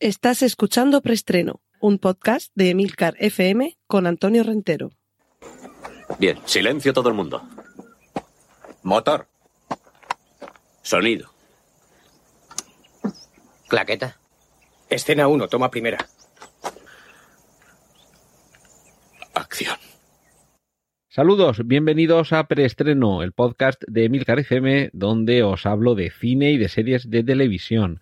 Estás escuchando Preestreno, un podcast de Emilcar FM con Antonio Rentero. Bien, silencio todo el mundo. Motor. Sonido. Claqueta. Escena 1, toma primera. Acción. Saludos, bienvenidos a Preestreno, el podcast de Emilcar FM, donde os hablo de cine y de series de televisión.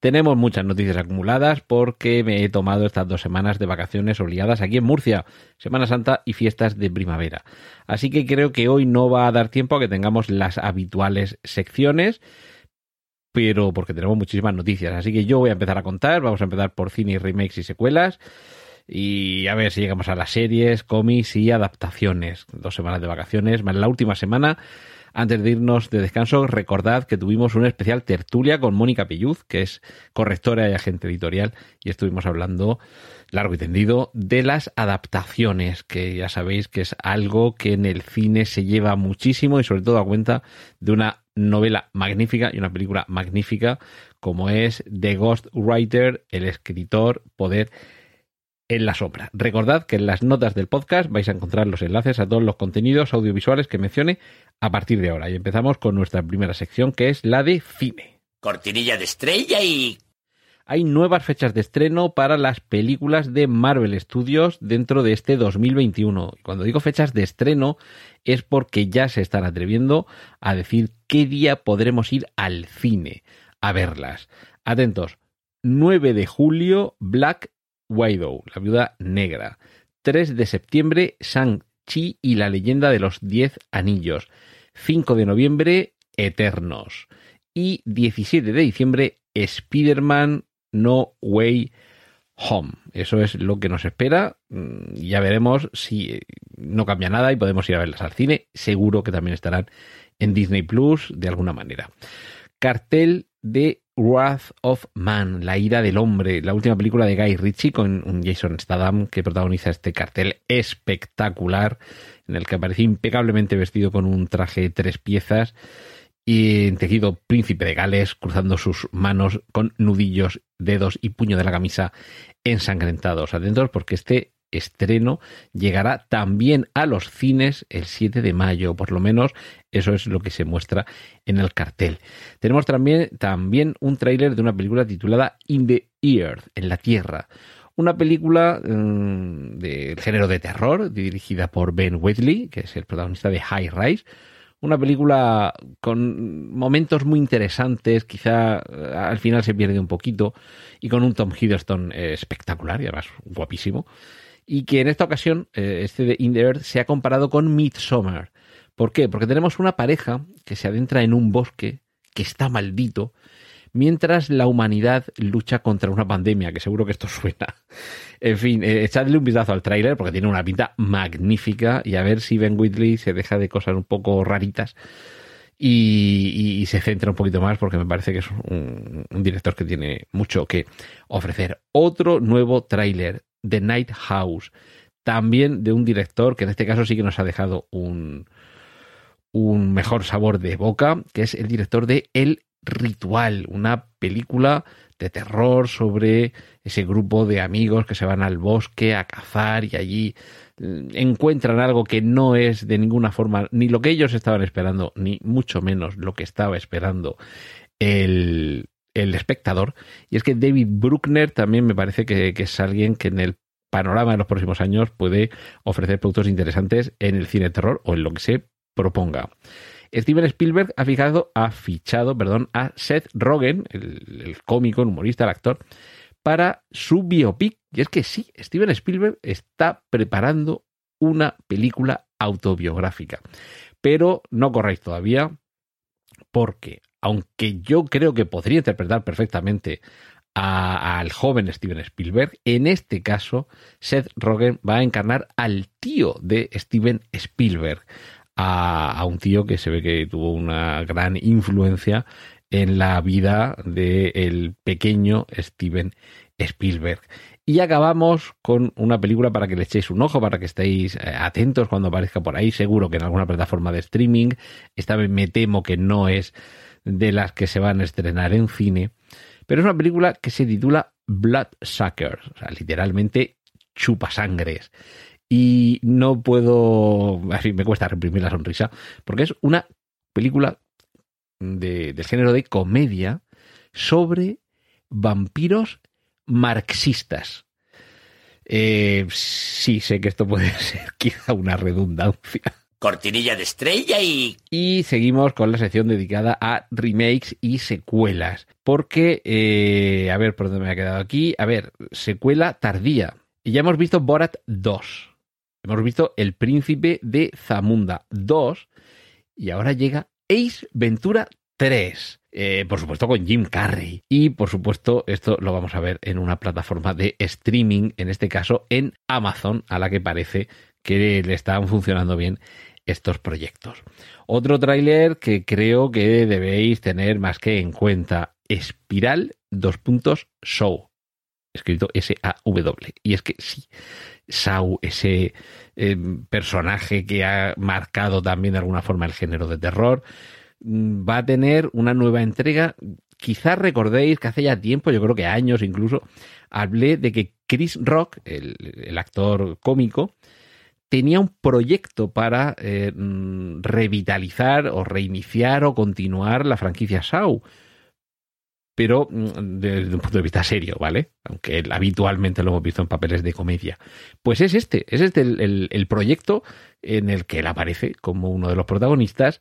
Tenemos muchas noticias acumuladas porque me he tomado estas dos semanas de vacaciones obligadas aquí en Murcia, Semana Santa y fiestas de primavera. Así que creo que hoy no va a dar tiempo a que tengamos las habituales secciones, pero porque tenemos muchísimas noticias. Así que yo voy a empezar a contar, vamos a empezar por cine remakes y secuelas. Y a ver si llegamos a las series, cómics y adaptaciones. Dos semanas de vacaciones, más la última semana. Antes de irnos de descanso, recordad que tuvimos una especial tertulia con Mónica Pilluz, que es correctora y agente editorial, y estuvimos hablando largo y tendido de las adaptaciones, que ya sabéis que es algo que en el cine se lleva muchísimo y sobre todo a cuenta de una novela magnífica y una película magnífica como es The Ghost Writer, el escritor, poder en la sombra. Recordad que en las notas del podcast vais a encontrar los enlaces a todos los contenidos audiovisuales que mencione a partir de ahora. Y empezamos con nuestra primera sección que es la de cine. Cortinilla de estrella y... Hay nuevas fechas de estreno para las películas de Marvel Studios dentro de este 2021. Y cuando digo fechas de estreno es porque ya se están atreviendo a decir qué día podremos ir al cine a verlas. Atentos. 9 de julio, Black Widow, la viuda negra. 3 de septiembre, Shang-Chi y la leyenda de los Diez Anillos. 5 de noviembre, Eternos. Y 17 de diciembre, Spider-Man No Way Home. Eso es lo que nos espera. Mm, Ya veremos si eh, no cambia nada y podemos ir a verlas al cine. Seguro que también estarán en Disney Plus de alguna manera. Cartel de Wrath of Man, La ira del hombre, la última película de Guy Ritchie con Jason Statham que protagoniza este cartel espectacular en el que aparece impecablemente vestido con un traje de tres piezas y en tejido príncipe de Gales, cruzando sus manos con nudillos, dedos y puño de la camisa ensangrentados. Atentos porque este estreno llegará también a los cines el 7 de mayo, por lo menos eso es lo que se muestra en el cartel. Tenemos también, también un tráiler de una película titulada In the Earth, en la Tierra. Una película mm, del género de terror, dirigida por Ben Wheatley, que es el protagonista de High Rise. Una película con momentos muy interesantes, quizá eh, al final se pierde un poquito, y con un Tom Hiddleston eh, espectacular y además guapísimo. Y que en esta ocasión, eh, este de In the Earth, se ha comparado con Midsommar. ¿Por qué? Porque tenemos una pareja que se adentra en un bosque que está maldito, mientras la humanidad lucha contra una pandemia, que seguro que esto suena. En fin, eh, echadle un vistazo al tráiler porque tiene una pinta magnífica y a ver si Ben Whitley se deja de cosas un poco raritas y, se centra un poquito más porque me parece que es un, un director que tiene mucho que ofrecer. Otro nuevo tráiler, The Night House, también de un director que en este caso sí que nos ha dejado un, un mejor sabor de boca, que es el director de El Ritual, una película de terror sobre ese grupo de amigos que se van al bosque a cazar y allí eh, encuentran algo que no es de ninguna forma ni lo que ellos estaban esperando, ni mucho menos lo que estaba esperando el, el espectador. Y es que David Bruckner también me parece que, es alguien que en el panorama de los próximos años puede ofrecer productos interesantes en el cine terror o en lo que se proponga. Steven Spielberg ha fichado, ha fichado perdón, a Seth Rogen, el, el cómico, el humorista, el actor, para su biopic. Y es que sí, Steven Spielberg está preparando una película autobiográfica. Pero no corréis todavía, porque aunque yo creo que podría interpretar perfectamente al joven Steven Spielberg, en este caso Seth Rogen va a encarnar al tío de Steven Spielberg, a, un tío que se ve que tuvo una gran influencia en la vida del pequeño Steven Spielberg. Y acabamos con una película para que le echéis un ojo, para que estéis eh, atentos cuando aparezca por ahí, seguro que en alguna plataforma de streaming. Esta vez me temo que no es de las que se van a estrenar en cine, pero es una película que se titula Bloodsuckers, o sea, literalmente chupasangres. Y no puedo, así me cuesta reprimir la sonrisa, porque es una película de, del género de comedia sobre vampiros marxistas. Eh, sí, sé que esto puede ser quizá una redundancia. Cortinilla de estrella y... Y seguimos con la sección dedicada a remakes y secuelas. Porque, eh, a ver, ¿por dónde me ha quedado aquí? A ver, secuela tardía. Y ya hemos visto Borat 2. Hemos visto El Príncipe de Zamunda 2. Y ahora llega Ace Ventura 3. Eh, por supuesto con Jim Carrey. Y por supuesto esto lo vamos a ver en una plataforma de streaming, en este caso en Amazon, a la que parece que le están funcionando bien estos proyectos. Otro tráiler que creo que debéis tener más que en cuenta, Espiral 2 puntos Show, escrito S-A-W. Y es que sí, Sau, ese eh, personaje que ha marcado también de alguna forma el género de terror, mm, va a tener una nueva entrega. Quizás recordéis que hace ya tiempo, yo creo que años incluso, hablé de que Chris Rock, el, el actor cómico, tenía un proyecto para eh, mm, revitalizar o reiniciar o continuar la franquicia Sau. Pero mm, desde un punto de vista serio, ¿vale? Aunque habitualmente lo hemos visto en papeles de comedia. Pues es este, es este el, el, el proyecto en el que él aparece como uno de los protagonistas.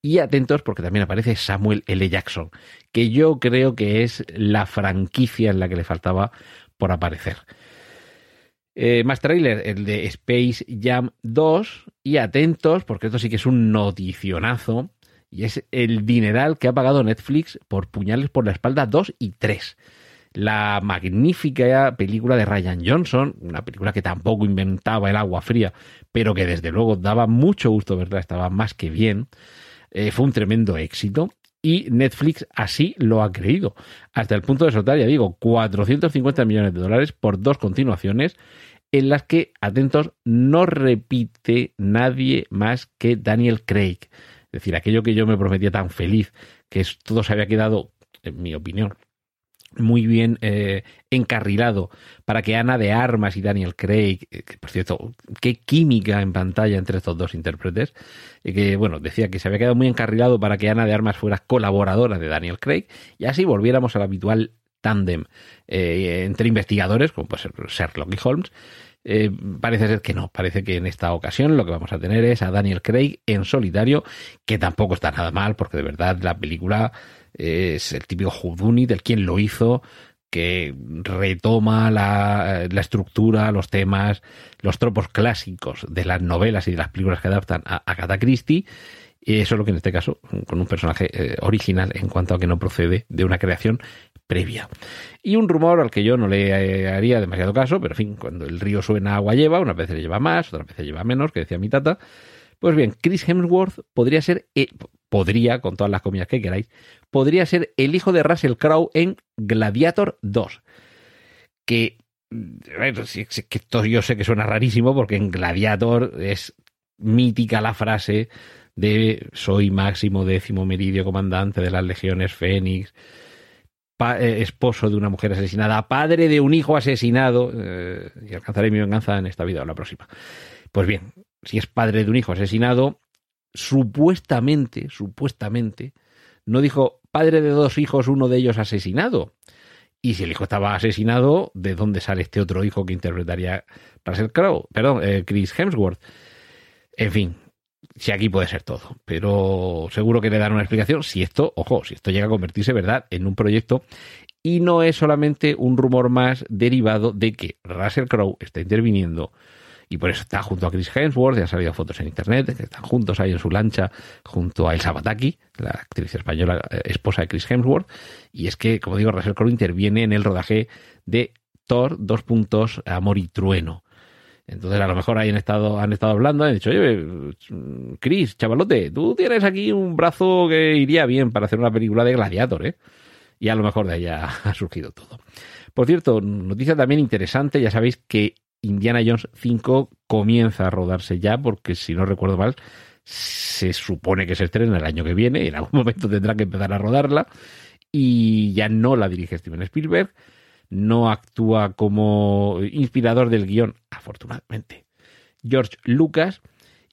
Y atentos porque también aparece Samuel L. Jackson, que yo creo que es la franquicia en la que le faltaba por aparecer. Eh, más trailer, el de Space Jam 2. Y atentos, porque esto sí que es un noticionazo. Y es el dineral que ha pagado Netflix por Puñales por la Espalda 2 y 3. La magnífica película de Ryan Johnson, una película que tampoco inventaba el agua fría, pero que desde luego daba mucho gusto verla, estaba más que bien. Eh, fue un tremendo éxito y Netflix así lo ha creído, hasta el punto de soltar, ya digo, 450 millones de dólares por dos continuaciones en las que, atentos, no repite nadie más que Daniel Craig. Es decir, aquello que yo me prometía tan feliz, que todo se había quedado, en mi opinión, muy bien eh, encarrilado para que Ana de Armas y Daniel Craig, eh, por cierto, qué química en pantalla entre estos dos intérpretes, y que bueno, decía que se había quedado muy encarrilado para que Ana de Armas fuera colaboradora de Daniel Craig y así volviéramos al habitual tándem eh, entre investigadores, como puede ser Sherlock y Holmes. Eh, parece ser que no, parece que en esta ocasión lo que vamos a tener es a Daniel Craig en solitario, que tampoco está nada mal, porque de verdad la película es el típico Houdini del quien lo hizo, que retoma la, la, estructura, los temas, los tropos clásicos de las novelas y de las películas que adaptan a Agatha Christie. Y eso es lo que en este caso, con un personaje eh, original en cuanto a que no procede de una creación previa. Y un rumor al que yo no le eh, haría demasiado caso, pero en fin, cuando el río suena agua lleva, unas veces le lleva más, otras veces lleva menos, que decía mi tata. Pues bien, Chris Hemsworth podría ser, eh, podría, con todas las comillas que queráis, podría ser el hijo de Russell Crowe en Gladiator 2. Que, que esto yo sé que suena rarísimo porque en Gladiator es mítica la frase de soy máximo décimo meridio comandante de las legiones Fénix, eh, esposo de una mujer asesinada, padre de un hijo asesinado, eh, y alcanzaré mi venganza en esta vida o la próxima. Pues bien, si es padre de un hijo asesinado, supuestamente, supuestamente, no dijo padre de dos hijos, uno de ellos asesinado. Y si el hijo estaba asesinado, ¿de dónde sale este otro hijo que interpretaría Russell Crowe? Perdón, eh, Chris Hemsworth. En fin, si aquí puede ser todo, pero seguro que le dan una explicación si esto, ojo, si esto llega a convertirse, ¿verdad?, en un proyecto y no es solamente un rumor más derivado de que Russell Crowe está interviniendo y por eso está junto a Chris Hemsworth, ya han salido fotos en internet, que están juntos ahí en su lancha junto a Elsa Bataki, la actriz española eh, esposa de Chris Hemsworth, y es que, como digo, Russell Crowe interviene en el rodaje de Thor, dos puntos, Amor y Trueno. Entonces, a lo mejor ahí han estado, han estado hablando, han dicho, oye, Chris, chavalote, tú tienes aquí un brazo que iría bien para hacer una película de Gladiator, ¿eh? Y a lo mejor de ahí ha, ha surgido todo. Por cierto, noticia también interesante, ya sabéis que Indiana Jones 5 comienza a rodarse ya, porque si no recuerdo mal, se supone que se estrena el año que viene, en algún momento tendrá que empezar a rodarla, y ya no la dirige Steven Spielberg, no actúa como inspirador del guion, afortunadamente, George Lucas.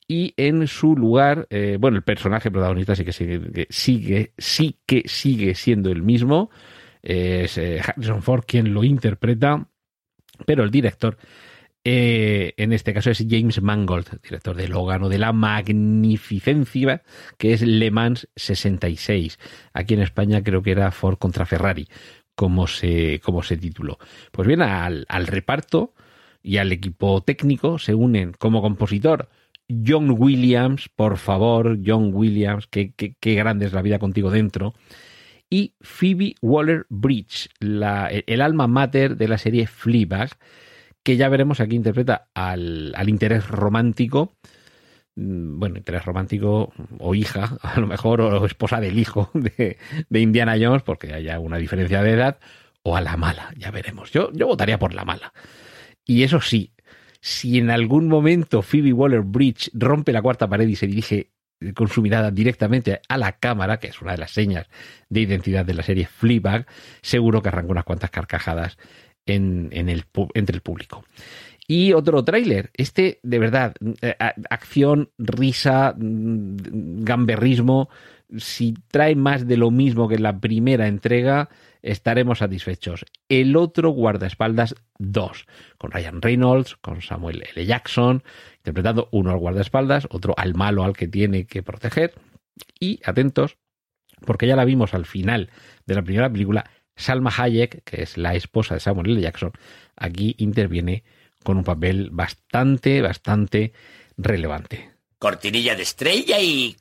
Y en su lugar, eh, bueno, el personaje protagonista sí que sigue, sigue, sí que sigue siendo el mismo. Es eh, Harrison Ford quien lo interpreta, pero el director eh, en este caso es James Mangold, director de Logan de la magnificencia que es Le Mans 66. Aquí en España creo que era Ford contra Ferrari, como se, como se tituló. Pues bien, al, reparto y al equipo técnico se unen como compositor John Williams, por favor, John Williams, qué, grande es la vida contigo dentro. Y Phoebe Waller Bridge, el alma mater de la serie Fleabag, que ya veremos aquí interpreta al, al interés romántico mm, bueno, interés romántico o hija, a lo mejor, o esposa del hijo de, de, Indiana Jones, porque haya una diferencia de edad, o a la mala, ya veremos. Yo, yo votaría por la mala. Y eso sí, si en algún momento Phoebe Waller Bridge rompe la cuarta pared y se dirige con su mirada directamente a la cámara, que es una de las señas de identidad de la serie Fleabag, seguro que arranca unas cuantas carcajadas en, el, entre el público. Y otro tráiler, este de verdad, eh, acción, risa, mm, gamberrismo, si trae más de lo mismo que la primera entrega, estaremos satisfechos. El otro guardaespaldas 2, con Ryan Reynolds, con Samuel L. Jackson, interpretando uno al guardaespaldas, otro al malo al que tiene que proteger. Y atentos, porque ya la vimos al final de la primera película, Salma Hayek, que es la esposa de Samuel L. Jackson, aquí interviene con un papel bastante, bastante relevante. Cortinilla de estrella y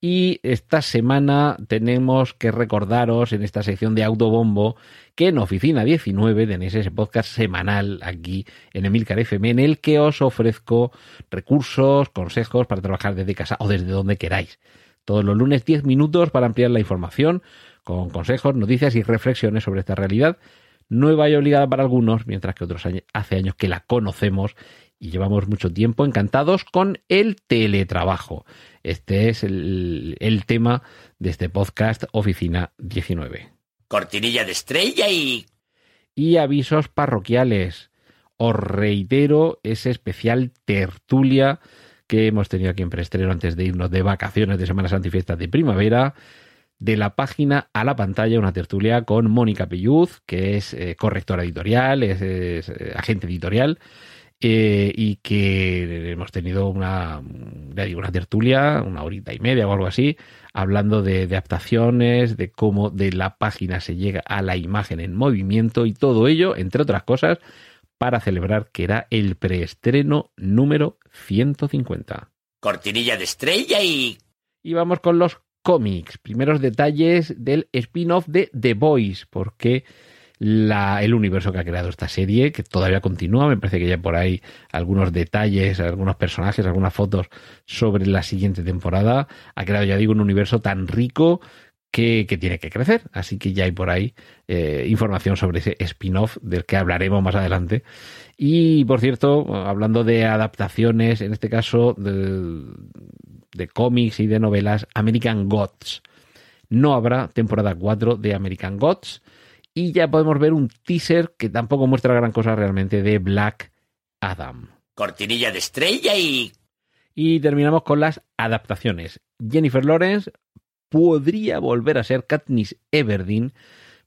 y esta semana tenemos que recordaros en esta sección de Autobombo que en Oficina 19 tenéis ese podcast semanal aquí en Emilcar FM en el que os ofrezco recursos, consejos para trabajar desde casa o desde donde queráis. Todos los lunes 10 minutos para ampliar la información con consejos, noticias y reflexiones sobre esta realidad nueva y obligada para algunos, mientras que otros hace años que la conocemos y llevamos mucho tiempo encantados con el teletrabajo. Este es el, el tema de este podcast Oficina 19. Cortinilla de estrella y... Y avisos parroquiales. Os reitero ese especial tertulia que hemos tenido aquí en preestreno antes de irnos de vacaciones de Semana Santa y fiestas de primavera. De la página a la pantalla, una tertulia con Mónica Pelluz, que es eh, correctora editorial, es, es eh, agente editorial eh, y que hemos tenido una, digo, una tertulia, una horita y media o algo así, hablando de, adaptaciones, de cómo de la página se llega a la imagen en movimiento y todo ello, entre otras cosas, para celebrar que era el preestreno número 150. Cortinilla de estrella y... Y vamos con los cómics, primeros detalles del spin-off de The Boys, porque la, el universo que ha creado esta serie, que todavía continúa. Me parece que ya por ahí algunos detalles, algunos personajes, algunas fotos sobre la siguiente temporada. Ha creado, ya digo, un universo tan rico que, que tiene que crecer. Así que ya hay por ahí eh, información sobre ese spin-off del que hablaremos más adelante. Y por cierto, hablando de adaptaciones, en este caso de, de cómics y de novelas, American Gods. No habrá temporada 4 de American Gods y ya podemos ver un teaser que tampoco muestra gran cosa realmente de Black Adam. Cortinilla de estrella y... Y terminamos con las adaptaciones. Jennifer Lawrence podría volver a ser Katniss Everdeen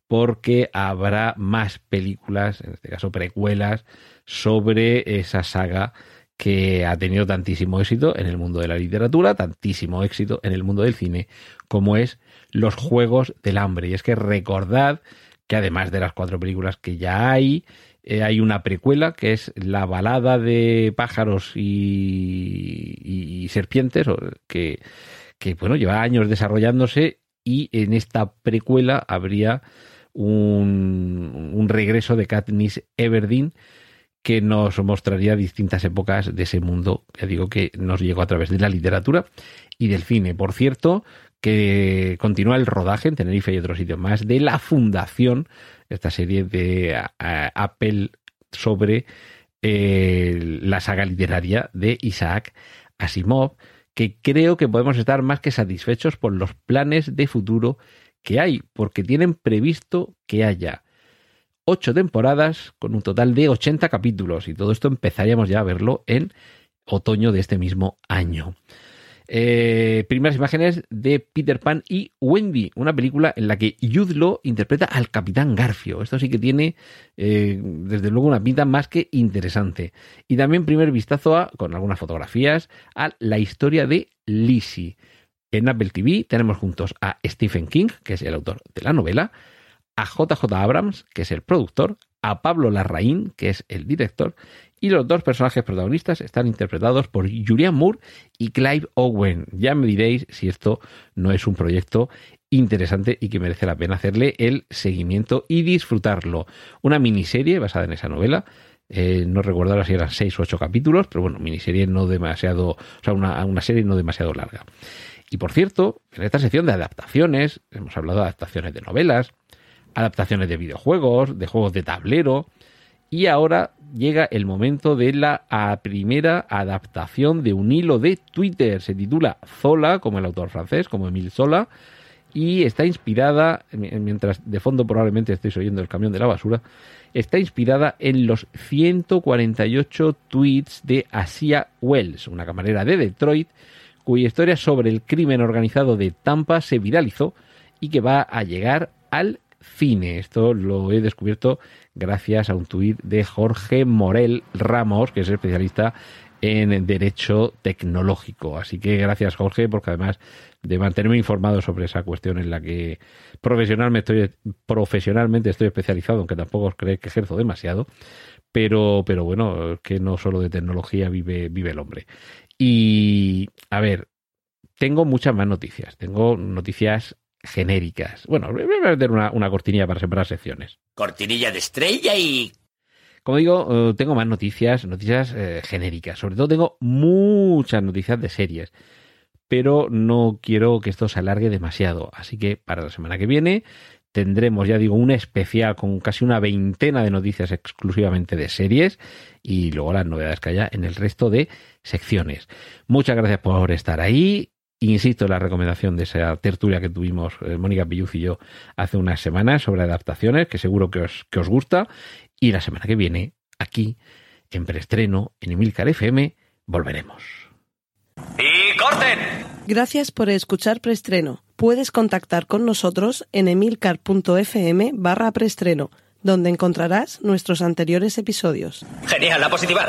porque habrá más películas, en este caso precuelas, sobre esa saga que ha tenido tantísimo éxito en el mundo de la literatura, tantísimo éxito en el mundo del cine, como es Los Juegos del Hambre. Y es que recordad que además de las cuatro películas que ya hay, eh, hay una precuela que es la balada de pájaros y, serpientes, que, que, bueno, lleva años desarrollándose y en esta precuela habría un, regreso de Katniss Everdeen que nos mostraría distintas épocas de ese mundo, ya digo que nos llegó a través de la literatura y del cine. Por cierto, que continúa el rodaje en Tenerife y otros sitios más de la fundación, esta serie de Apple sobre eh, la saga literaria de Isaac Asimov, que creo que podemos estar más que satisfechos por los planes de futuro que hay, porque tienen previsto que haya ocho temporadas con un total de 80 capítulos y todo esto empezaríamos ya a verlo en otoño de este mismo año. Eh, primeras imágenes de Peter Pan y Wendy, una película en la que Jude Law interpreta al Capitán Garfio. Esto sí que tiene, eh, desde luego, una pinta más que interesante. Y también primer vistazo a, con algunas fotografías, a la historia de Lizzie. En Apple TV tenemos juntos a Stephen King, que es el autor de la novela, a JJ Abrams, que es el productor, a Pablo Larraín, que es el director, y los dos personajes protagonistas están interpretados por Julian Moore y Clive Owen. Ya me diréis si esto no es un proyecto interesante y que merece la pena hacerle el seguimiento y disfrutarlo. Una miniserie basada en esa novela. Eh, no recuerdo ahora si eran seis o ocho capítulos, pero bueno, miniserie no demasiado, o sea, una, una serie no demasiado larga. Y por cierto, en esta sección de adaptaciones, hemos hablado de adaptaciones de novelas, adaptaciones de videojuegos, de juegos de tablero, y ahora llega el momento de la primera adaptación de un hilo de Twitter. Se titula Zola, como el autor francés, como Emile Zola, y está inspirada, mientras de fondo probablemente estéis oyendo el camión de la basura, está inspirada en los 148 tweets de Asia Wells, una camarera de Detroit, cuya historia sobre el crimen organizado de Tampa se viralizó y que va a llegar al cine. Esto lo he descubierto gracias a un tuit de Jorge Morel Ramos, que es especialista en derecho tecnológico. Así que gracias Jorge, porque además de mantenerme informado sobre esa cuestión en la que profesionalmente estoy, profesionalmente estoy especializado, aunque tampoco os creéis que ejerzo demasiado, pero, pero bueno, que no solo de tecnología vive, vive el hombre. Y a ver, tengo muchas más noticias. Tengo noticias genéricas. Bueno, voy a meter una, una cortinilla para separar secciones. Cortinilla de estrella y... Como digo, eh, tengo más noticias, noticias eh, genéricas. Sobre todo tengo muchas noticias de series. Pero no quiero que esto se alargue demasiado. Así que para la semana que viene tendremos, ya digo, un especial con casi una veintena de noticias exclusivamente de series y luego las novedades que haya en el resto de secciones. Muchas gracias por estar ahí Insisto en la recomendación de esa tertulia que tuvimos eh, Mónica Pilluz y yo hace unas semanas sobre adaptaciones, que seguro que os, que os gusta. Y la semana que viene, aquí, en preestreno, en Emilcar FM, volveremos. ¡Y corten! Gracias por escuchar preestreno. Puedes contactar con nosotros en emilcar.fm barra preestreno, donde encontrarás nuestros anteriores episodios. Genial, la positiva.